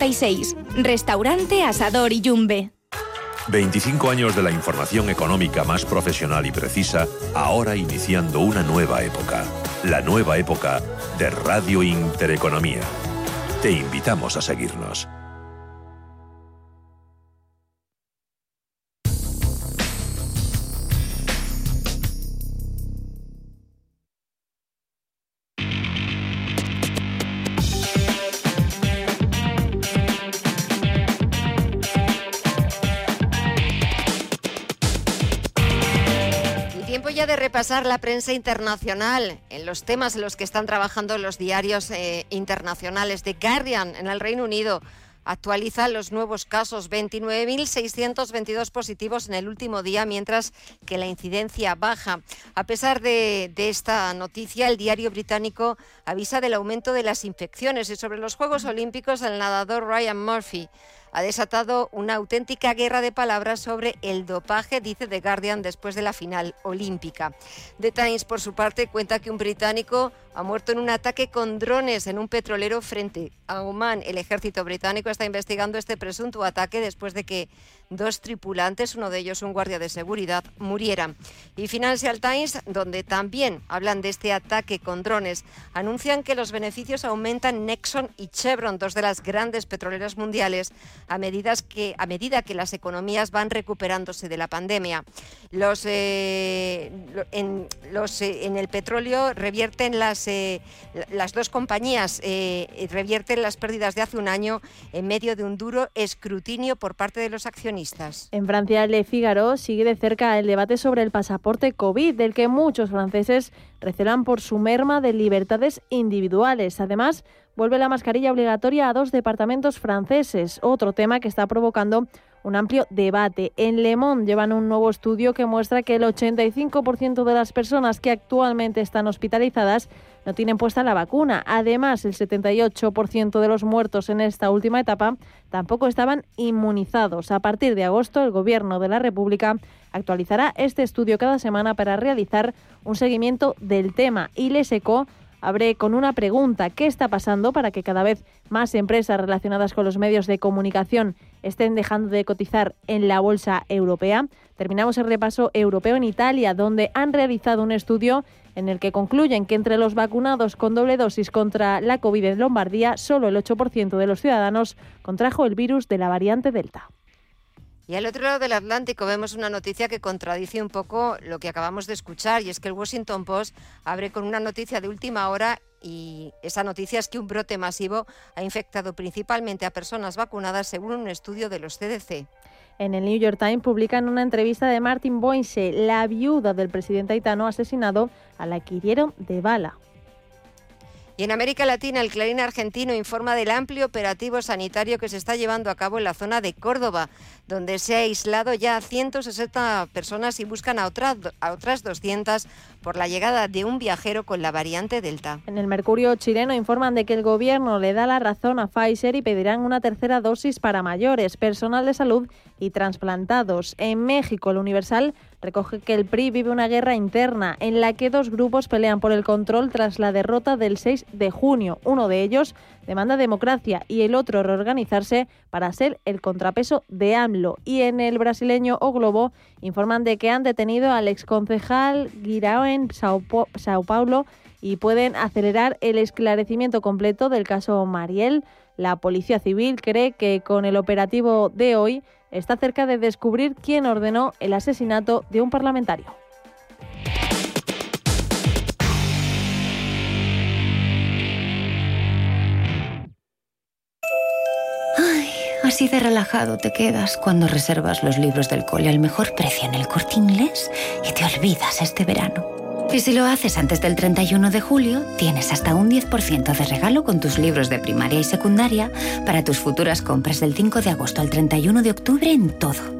1096. Restaurante Asador Iyumbe. 25 años de la información económica más profesional y precisa, ahora iniciando una nueva época. La nueva época de Radio Intereconomía. Te invitamos a seguirnos. La prensa internacional en los temas en los que están trabajando los diarios eh, internacionales. The Guardian en el Reino Unido actualiza los nuevos casos, 29.622 positivos en el último día, mientras que la incidencia baja. A pesar de, de, esta noticia, el diario británico avisa del aumento de las infecciones y sobre los Juegos Olímpicos el nadador Ryan Murphy ha desatado una auténtica guerra de palabras sobre el dopaje, dice The Guardian, después de la final olímpica. The Times, por su parte, cuenta que un británico ha muerto en un ataque con drones en un petrolero frente a Oman. El ejército británico está investigando este presunto ataque después de que dos tripulantes, uno de ellos un guardia de seguridad, murieran. Y Financial Times, donde también hablan de este ataque con drones, anuncian que los beneficios aumentan Nexon y Chevron, dos de las grandes petroleras mundiales, a, medidas que, a medida que las economías van recuperándose de la pandemia. Los, eh, en, los, eh, en el petróleo revierten las, eh, las dos compañías, revierten las pérdidas de hace un año en medio de un duro escrutinio por parte de los accionistas. En Francia, Le Figaro sigue de cerca el debate sobre el pasaporte COVID, del que muchos franceses recelan por su merma de libertades individuales. Además, vuelve la mascarilla obligatoria a dos departamentos franceses, otro tema que está provocando un amplio debate. En Le Monde llevan un nuevo estudio que muestra que el 85% de las personas que actualmente están hospitalizadas no tienen puesta la vacuna. Además, el 78% de los muertos en esta última etapa tampoco estaban inmunizados. A partir de agosto, el Gobierno de la República actualizará este estudio cada semana para realizar un seguimiento del tema y le secó abre con una pregunta. ¿Qué está pasando para que cada vez más empresas relacionadas con los medios de comunicación estén dejando de cotizar en la bolsa europea? Terminamos el repaso europeo en Italia, donde han realizado un estudio en el que concluyen que entre los vacunados con doble dosis contra la COVID en Lombardía, solo el 8% de los ciudadanos contrajo el virus de la variante Delta. Y al otro lado del Atlántico vemos una noticia que contradice un poco lo que acabamos de escuchar, y es que el Washington Post abre con una noticia de última hora y esa noticia es que un brote masivo ha infectado principalmente a personas vacunadas según un estudio de los CDC. En el New York Times publican una entrevista de Martin Boyce, la viuda del presidente haitano asesinado, a la que hirieron de bala. Y en América Latina, el Clarín argentino informa del amplio operativo sanitario que se está llevando a cabo en la zona de Córdoba, donde se ha aislado ya a 160 personas y buscan a otras, a otras 200 por la llegada de un viajero con la variante Delta. En el Mercurio chileno informan de que el gobierno le da la razón a Pfizer y pedirán una tercera dosis para mayores, personal de salud y trasplantados. En México, el Universal recoge que el PRI vive una guerra interna en la que dos grupos pelean por el control tras la derrota del 6 de junio. Uno de ellos demanda democracia y el otro reorganizarse para ser el contrapeso de AMLO. Y en el brasileño O Globo informan de que han detenido al exconcejal Guirao en Sao, Paulo y pueden acelerar el esclarecimiento completo del caso Mariel. La Policía Civil cree que con el operativo de hoy está cerca de descubrir quién ordenó el asesinato de un parlamentario. Así de relajado te quedas cuando reservas los libros del cole al mejor precio en el corte inglés y te olvidas este verano. Y si lo haces antes del 31 de julio, tienes hasta un 10% de regalo con tus libros de primaria y secundaria para tus futuras compras del 5 de agosto al 31 de octubre en todo.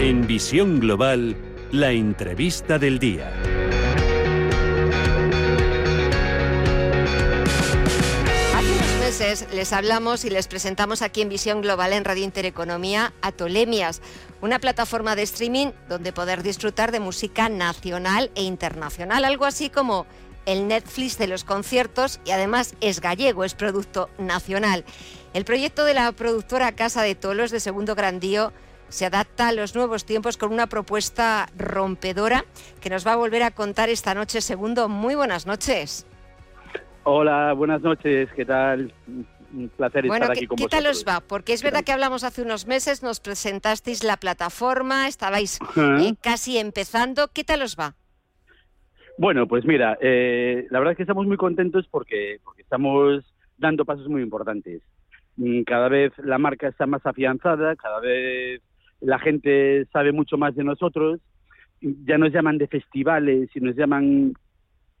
En Visión Global, la entrevista del día. Hace unos meses les hablamos y les presentamos aquí en Visión Global en Radio Intereconomía a Tolemias, una plataforma de streaming donde poder disfrutar de música nacional e internacional, algo así como el Netflix de los conciertos y además es gallego, es producto nacional. El proyecto de la productora Casa de Tolos de Segundo Grandío se adapta a los nuevos tiempos con una propuesta rompedora que nos va a volver a contar esta noche. Segundo, muy buenas noches. Hola, buenas noches, ¿qué tal? Un placer estar aquí con ¿qué tal os va? Porque es verdad que hablamos hace unos meses, nos presentasteis la plataforma, estabais eh, casi empezando. ¿Qué tal os va? Bueno, pues mira, eh, la verdad es que estamos muy contentos porque, porque estamos dando pasos muy importantes. Mm, cada vez la marca está más afianzada, cada vez la gente sabe mucho más de nosotros, ya nos llaman de festivales y nos llaman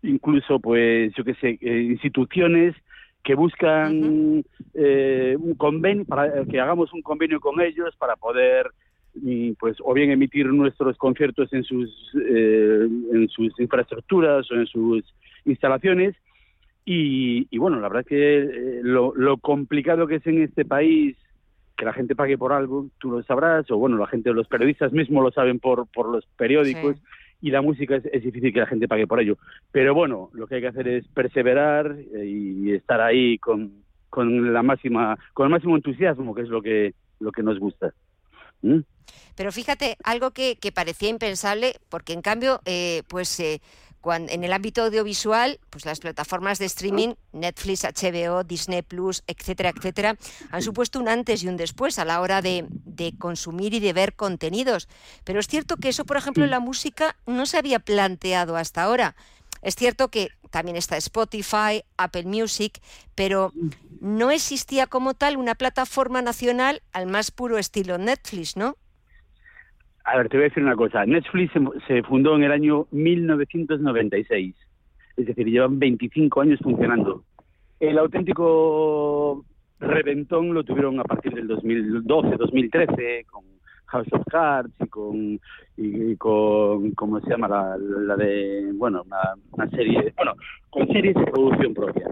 incluso, pues, yo qué sé, eh, instituciones que buscan eh, un convenio, para que hagamos un convenio con ellos para poder, mm, pues, o bien emitir nuestros conciertos en sus, eh, en sus infraestructuras o en sus instalaciones. Y, y bueno, la verdad es que lo, lo complicado que es en este país que la gente pague por algo, tú lo sabrás, o bueno, la gente, los periodistas mismos lo saben por, por los periódicos, y la música es, difícil que la gente pague por ello. Pero bueno, lo que hay que hacer es perseverar eh, y estar ahí con, con la máxima, con el máximo entusiasmo, que es lo que, lo que nos gusta. ¿Mm? Pero fíjate, algo que, que, parecía impensable, porque en cambio, eh, pues eh, en el ámbito audiovisual, pues las plataformas de streaming, Netflix, HBO, Disney Plus, etcétera, etcétera, han supuesto un antes y un después a la hora de, consumir y de ver contenidos. Pero es cierto que eso, por ejemplo, en la música no se había planteado hasta ahora. Es cierto que también está Spotify, Apple Music, pero no existía como tal una plataforma nacional al más puro estilo Netflix, ¿no? A ver, te voy a decir una cosa. Netflix se, fundó en el año 1996. Es decir, llevan 25 años funcionando. El auténtico reventón lo tuvieron a partir del 2012, 2013, con House of Cards y con, y, con ¿cómo se llama? La, de, bueno, una, serie, bueno, con series de producción propia.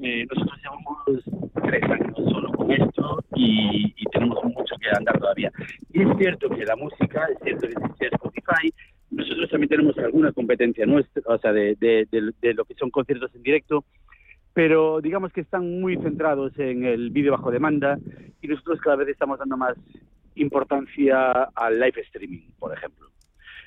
Eh, nosotros llevamos tres años solo con esto y, tenemos mucho que andar todavía. Y es cierto que la música, es cierto que existe Spotify, nosotros también tenemos alguna competencia nuestra, o sea, de, de, lo que son conciertos en directo, pero digamos que están muy centrados en el vídeo bajo demanda y nosotros cada vez estamos dando más importancia al live streaming, por ejemplo.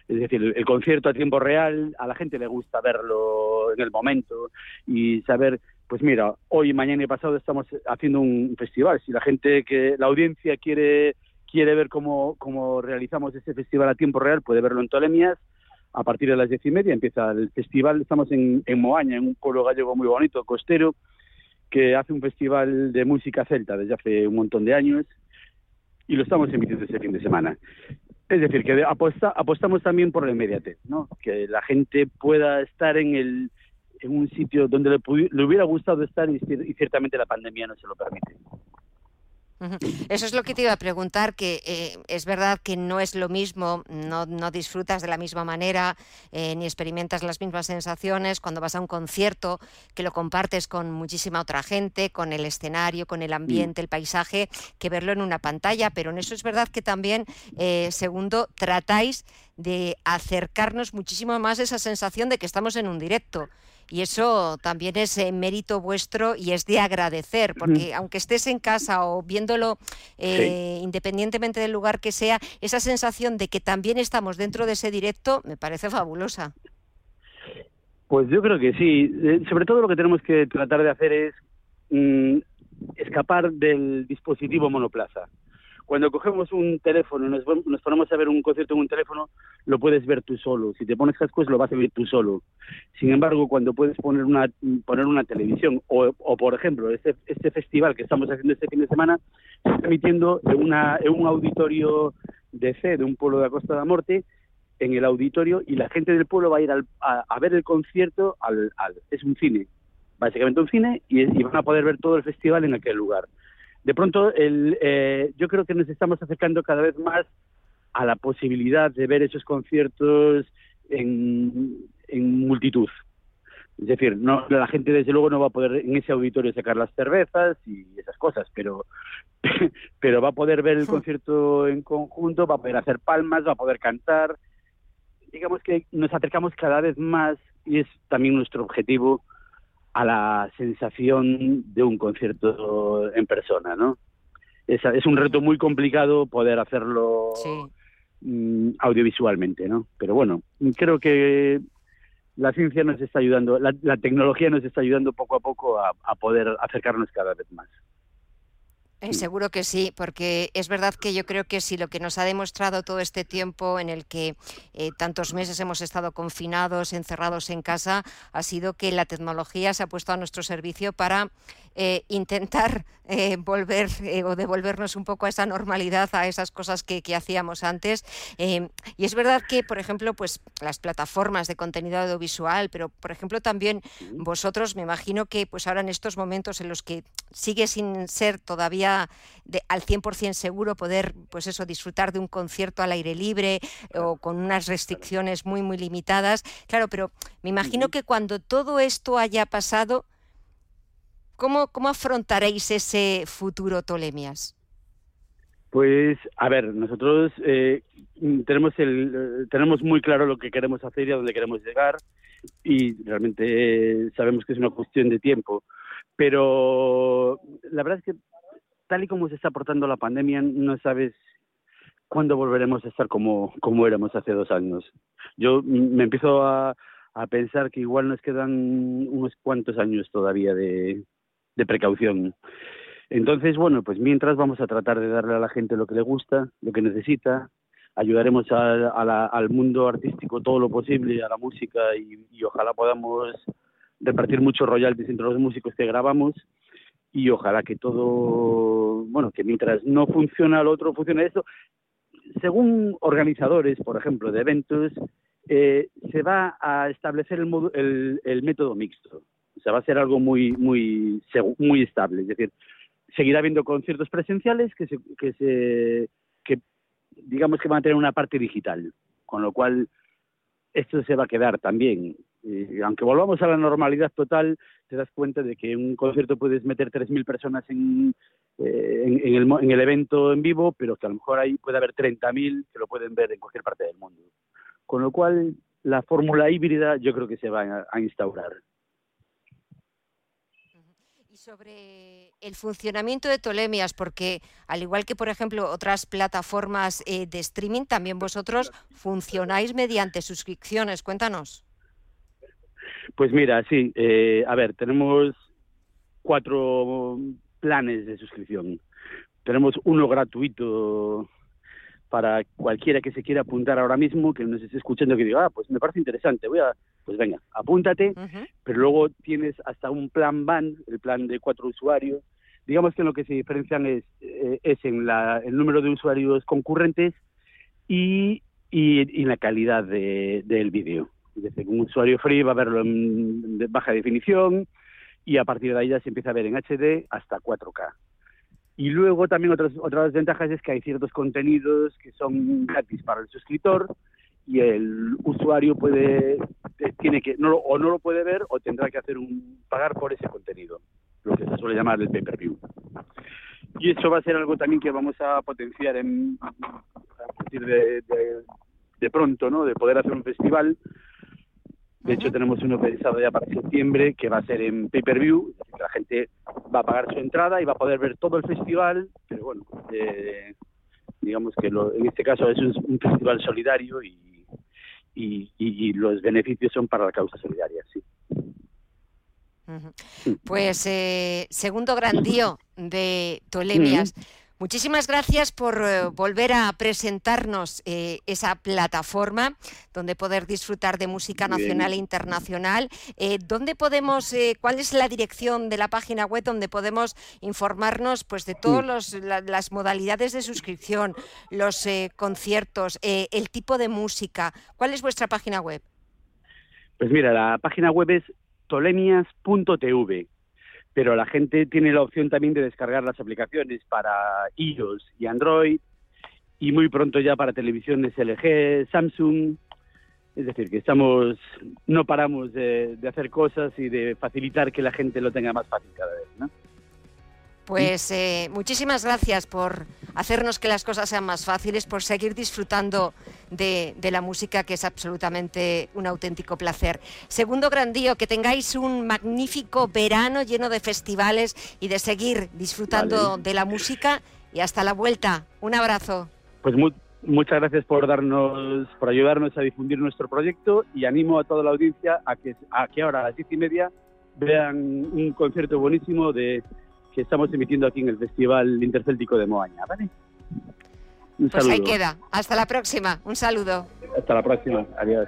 Es decir, el, concierto a tiempo real, a la gente le gusta verlo en el momento y saber pues mira, hoy, mañana y pasado estamos haciendo un festival. Si la gente, que la audiencia quiere quiere ver cómo, cómo realizamos ese festival a tiempo real, puede verlo en Tolemias. A partir de las diez y media empieza el festival. Estamos en, Moaña, en un pueblo gallego muy bonito, costero, que hace un festival de música celta desde hace un montón de años y lo estamos emitiendo este fin de semana. Es decir, que aposta, apostamos también por la inmediatez, ¿no? que la gente pueda estar en el, en un sitio donde le, hubiera gustado estar y, ciertamente la pandemia no se lo permite. Eso es lo que te iba a preguntar, que eh, es verdad que no es lo mismo, no, no disfrutas de la misma manera, eh, ni experimentas las mismas sensaciones cuando vas a un concierto, que lo compartes con muchísima otra gente, con el escenario, con el ambiente, el paisaje, que verlo en una pantalla. Pero en eso es verdad que también, eh, segundo, tratáis de acercarnos muchísimo más esa sensación de que estamos en un directo. Y eso también es eh, mérito vuestro y es de agradecer, porque aunque estés en casa o viéndolo eh, independientemente del lugar que sea, esa sensación de que también estamos dentro de ese directo me parece fabulosa. Pues yo creo que sí. Eh, sobre todo lo que tenemos que tratar de hacer es mm, escapar del dispositivo monoplaza. Cuando cogemos un teléfono y nos, ponemos a ver un concierto en un teléfono, lo puedes ver tú solo. Si te pones cascos, lo vas a ver tú solo. Sin embargo, cuando puedes poner una, poner una televisión, o, por ejemplo, este, este festival que estamos haciendo este fin de semana, se está emitiendo en, una, en un auditorio de fe de un pueblo de la Costa de la Morte, en el auditorio, y la gente del pueblo va a ir a, ver el concierto al, Es un cine, básicamente un cine, y, y van a poder ver todo el festival en aquel lugar de pronto el, eh, yo creo que nos estamos acercando cada vez más a la posibilidad de ver esos conciertos en, multitud. Es decir, no, la gente desde luego no va a poder en ese auditorio sacar las cervezas y esas cosas, pero, pero va a poder ver el concierto en conjunto, va a poder hacer palmas, va a poder cantar. Digamos que nos acercamos cada vez más y es también nuestro objetivo a la sensación de un concierto en persona, ¿no? Es, es un reto muy complicado poder hacerlo mm, audiovisualmente, ¿no? Pero bueno, creo que la ciencia nos está ayudando, la, la tecnología nos está ayudando poco a poco a, a poder acercarnos cada vez más. Eh, seguro que sí, porque es verdad que yo creo que si lo que nos ha demostrado todo este tiempo en el que eh, tantos meses hemos estado confinados, encerrados en casa, ha sido que la tecnología se ha puesto a nuestro servicio para eh, intentar volver o devolvernos un poco a esa normalidad, a esas cosas que, hacíamos antes. y es verdad que, por ejemplo, pues las plataformas de contenido audiovisual, pero por ejemplo también vosotros, me imagino que pues ahora en estos momentos en los que sigue sin ser todavía de, al 100% seguro poder, pues eso, disfrutar de un concierto al aire libre o con unas restricciones muy, muy limitadas. Claro, pero me imagino que cuando todo esto haya pasado, ¿Cómo, cómo afrontaréis ese futuro, Tolemias? Pues, a ver, nosotros eh, tenemos, el, tenemos muy claro lo que queremos hacer y a dónde queremos llegar y realmente eh, sabemos que es una cuestión de tiempo. Pero la verdad es que tal y como se está portando la pandemia, no sabes cuándo volveremos a estar como, como éramos hace dos años. Yo me empiezo a, a pensar que igual nos quedan unos cuantos años todavía de, de precaución. Entonces, bueno, pues mientras vamos a tratar de darle a la gente lo que le gusta, lo que necesita, ayudaremos al mundo artístico todo lo posible, a la música y, ojalá podamos repartir muchos royalties entre los músicos que grabamos y ojalá que todo, bueno, que mientras no funciona lo otro, funcione eso. Según organizadores, por ejemplo, de eventos, eh, se va a establecer el, el método mixto. O sea, va a ser algo muy, muy, muy estable. Es decir, seguirá habiendo conciertos presenciales que se, que se, que digamos que van a tener una parte digital, con lo cual esto se va a quedar también. Aunque volvamos a la normalidad total, te das cuenta de que en un concierto puedes meter 3.000 personas en, eh, en, el, en, el, evento en vivo, pero que a lo mejor ahí puede haber 30.000 que lo pueden ver en cualquier parte del mundo. Con lo cual, la fórmula híbrida yo creo que se va a instaurar sobre el funcionamiento de Tolemias, porque al igual que, por ejemplo, otras plataformas eh, de streaming, también vosotros funcionáis mediante suscripciones. Cuéntanos. Pues mira, sí, eh, a ver, tenemos cuatro planes de suscripción. Tenemos uno gratuito para cualquiera que se quiera apuntar ahora mismo, que nos esté escuchando, que diga, ah, pues me parece interesante, voy a, pues venga, apúntate, pero luego tienes hasta un plan van, el plan de cuatro usuarios. Digamos que en lo que se diferencian es, eh, es en la, el número de usuarios concurrentes y, y, la calidad de, del vídeo. Es decir, un usuario free va a verlo en baja definición y a partir de ahí ya se empieza a ver en HD hasta 4K. Y luego también otras, otras ventajas es que hay ciertos contenidos que son gratis para el suscriptor y el usuario puede tiene que no o no lo puede ver o tendrá que hacer un pagar por ese contenido, lo que se suele llamar el pay-per-view. Y eso va a ser algo también que vamos a potenciar en, a partir de, de, pronto, ¿no? De poder hacer un festival de hecho, tenemos uno pensado ya para septiembre que va a ser en pay-per-view, la gente va a pagar su entrada y va a poder ver todo el festival, pero bueno, eh, digamos que en este caso es un, festival solidario y, y, los beneficios son para la causa solidaria, sí. Pues eh, segundo gran día de Tolemias. Muchísimas gracias por eh, volver a presentarnos eh, esa plataforma donde poder disfrutar de música nacional e internacional. Eh, ¿Dónde podemos, cuál es la dirección de la página web donde podemos informarnos pues, de todas las modalidades de suscripción, los conciertos, el tipo de música? ¿Cuál es vuestra página web? Pues mira, la página web es tolemias.tv pero la gente tiene la opción también de descargar las aplicaciones para iOS y Android y muy pronto ya para televisiones LG, Samsung. Es decir, que estamos, no paramos de, hacer cosas y de facilitar que la gente lo tenga más fácil cada vez, ¿no? Pues eh, muchísimas gracias por hacernos que las cosas sean más fáciles, por seguir disfrutando de, de, la música, que es absolutamente un auténtico placer. Segundo grandío, que tengáis un magnífico verano lleno de festivales y de seguir disfrutando Vale. de la música. Y hasta la vuelta. Un abrazo. Pues mu- muchas gracias por darnos, por ayudarnos a difundir nuestro proyecto y animo a toda la audiencia a que, a que ahora a las diez y media vean un concierto buenísimo de que estamos emitiendo aquí en el Festival Intercéltico de Moaña, ¿vale? Un Pues saludo. ahí queda. Hasta la próxima. Un saludo. Hasta la próxima. Adiós.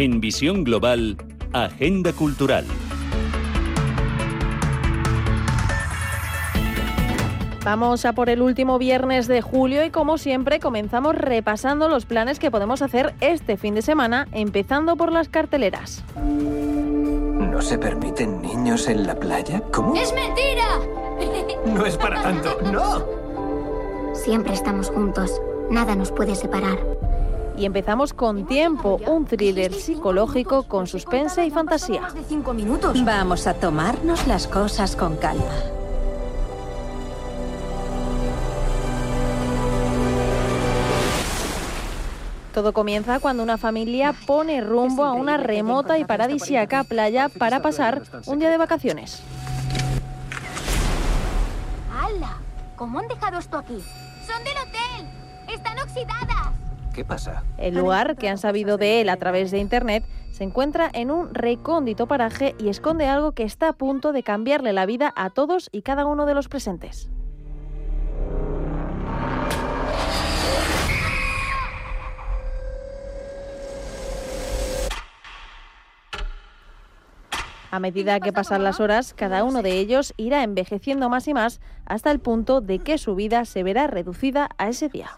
En Visión Global, Agenda Cultural. Vamos a por el último viernes de julio y como siempre comenzamos repasando los planes que podemos hacer este fin de semana, empezando por las carteleras. ¿No se permiten niños en la playa? ¿Cómo? ¡Es mentira! No es para tanto, no. Siempre estamos juntos. Nada nos puede separar. Y empezamos con Tiempo, un thriller psicológico con suspense y fantasía. Vamos a tomarnos las cosas con calma. Todo comienza cuando una familia pone rumbo a una remota y paradisíaca playa para pasar un día de vacaciones. ¡Hala! ¿Cómo han dejado esto aquí? ¡Son del hotel! ¡Están oxidadas! El lugar, que han sabido de él a través de internet, se encuentra en un recóndito paraje y esconde algo que está a punto de cambiarle la vida a todos y cada uno de los presentes. A medida que pasan las horas, cada uno de ellos irá envejeciendo más y más hasta el punto de que su vida se verá reducida a ese día.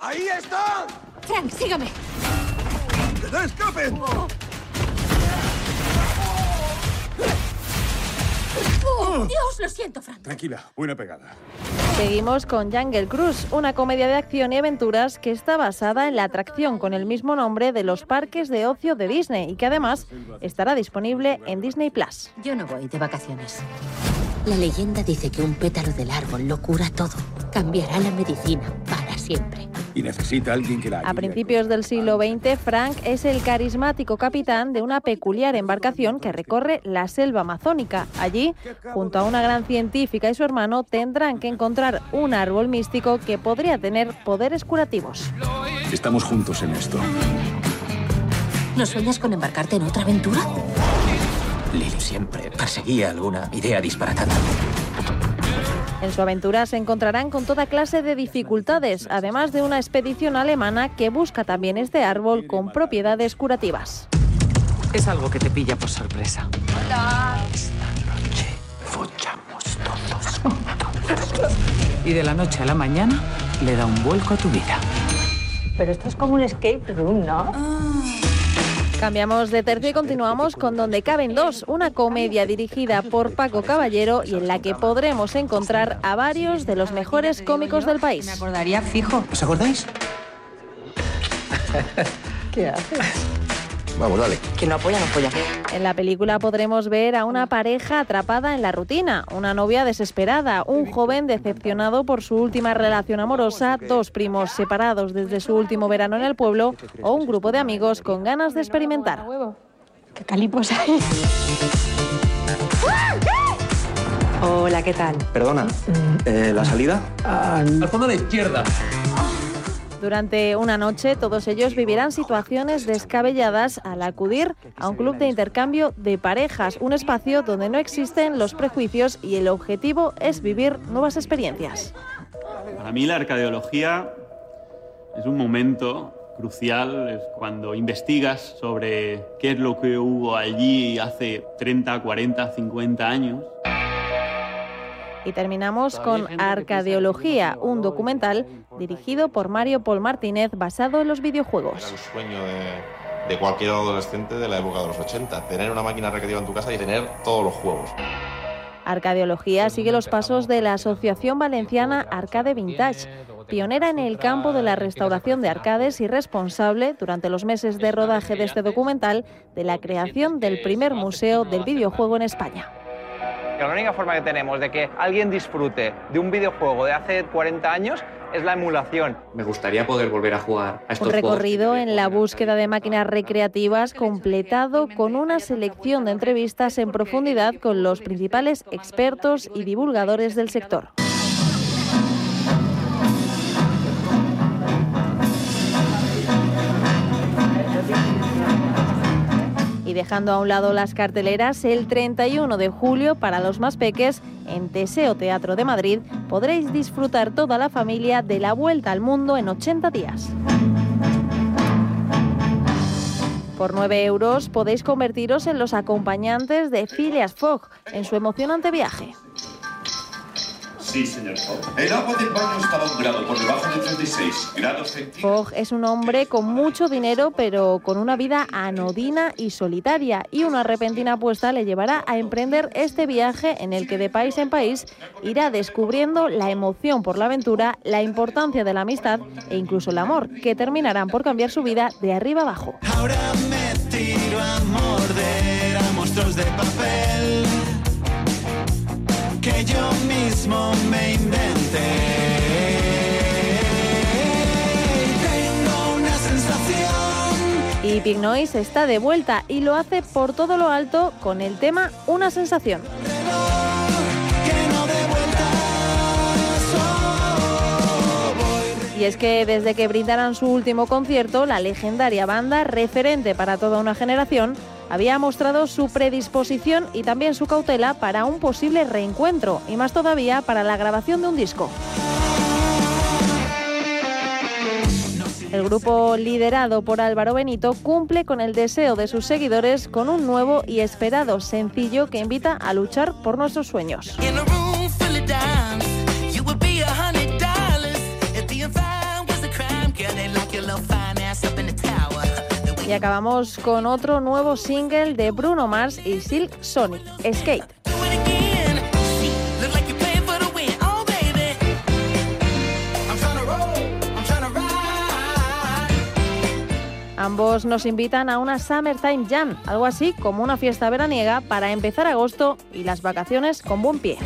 ¡Ahí está! Frank, sígame. ¡Que no escapen! ¡Oh, Dios, lo siento, Frank. Tranquila, buena pegada. Seguimos con Jungle Cruise, una comedia de acción y aventuras que está basada en la atracción con el mismo nombre de los parques de ocio de Disney y que además estará disponible en Disney Plus. Yo no voy de vacaciones. La leyenda dice que un pétalo del árbol lo cura todo. Cambiará la medicina para siempre. Y necesita alguien que la A ayude. principios del siglo XX, Frank es el carismático capitán de una peculiar embarcación que recorre la selva amazónica. Allí, junto a una gran científica y su hermano, tendrán que encontrar un árbol místico que podría tener poderes curativos. Estamos juntos en esto. ¿No sueñas con embarcarte en otra aventura? Lily siempre perseguía alguna idea disparatada. En su aventura se encontrarán con toda clase de dificultades, además de una expedición alemana que busca también este árbol con propiedades curativas. Es algo que te pilla por sorpresa. Follamos todos juntos. Y de la noche a la mañana le da un vuelco a tu vida. Pero esto es como un escape room, ¿no? Cambiamos de tercio y continuamos con Donde caben dos, una comedia dirigida por Paco Caballero y en la que podremos encontrar a varios de los mejores cómicos del país. Me acordaría fijo. ¿Os acordáis? ¿Qué haces? Vamos, dale. Quien no apoya, no apoya. En la película podremos ver a una pareja atrapada en la rutina, una novia desesperada, un joven decepcionado por su última relación amorosa, dos primos separados desde su último verano en el pueblo o un grupo de amigos con ganas de experimentar. ¿Qué calipos hay? Hola, ¿qué tal? Perdona, eh, ¿la salida? Al fondo a la izquierda. Durante una noche todos ellos vivirán situaciones descabelladas al acudir a un club de intercambio de parejas, un espacio donde no existen los prejuicios y el objetivo es vivir nuevas experiencias. Para mí la arcadeología es un momento crucial, es cuando investigas sobre qué es lo que hubo allí hace 30, 40, 50 años. Y terminamos con Arcadeología, un documental dirigido por Mario Paul Martínez basado en los videojuegos. Era el sueño de, de cualquier adolescente de la época de los 80, tener una máquina recreativa en tu casa y tener todos los juegos. Arcadeología sigue los pasos de la Asociación Valenciana Arcade Vintage, pionera en el campo de la restauración de arcades y responsable, durante los meses de rodaje de este documental, de la creación del primer museo del videojuego en España. La única forma que tenemos de que alguien disfrute de un videojuego de hace 40 años es la emulación. Me gustaría poder volver a jugar a estos Un recorrido en la búsqueda de máquinas recreativas completado con una selección de entrevistas en profundidad con los principales expertos y divulgadores del sector. Y dejando a un lado las carteleras, el 31 de julio, para los más peques, en Teseo Teatro de Madrid, podréis disfrutar toda la familia de la vuelta al mundo en 80 días. Por 9 euros podéis convertiros en los acompañantes de Phileas Fogg en su emocionante viaje. Sí, señor Fogg. El agua del baño estaba a un grado por debajo de 36 grados centígrados. Fogg es un hombre con mucho dinero, pero con una vida anodina y solitaria, y una repentina apuesta le llevará a emprender este viaje en el que de país en país irá descubriendo la emoción por la aventura, la importancia de la amistad e incluso el amor, que terminarán por cambiar su vida de arriba abajo. Ahora me tiro a morder a monstruos de papel yo mismo me inventé. Y Big Noise está de vuelta y lo hace por todo lo alto con el tema Una sensación. Y es que desde que brindaran su último concierto, la legendaria banda, referente para toda una generación, había mostrado su predisposición y también su cautela para un posible reencuentro, y más todavía para la grabación de un disco. El grupo liderado por Álvaro Benito cumple con el deseo de sus seguidores con un nuevo y esperado sencillo que invita a luchar por nuestros sueños. Y acabamos con otro nuevo single de Bruno Mars y Silk Sonic, Skate. Ambos nos invitan a una Summertime Jam, algo así como una fiesta veraniega para empezar agosto y las vacaciones con buen pie.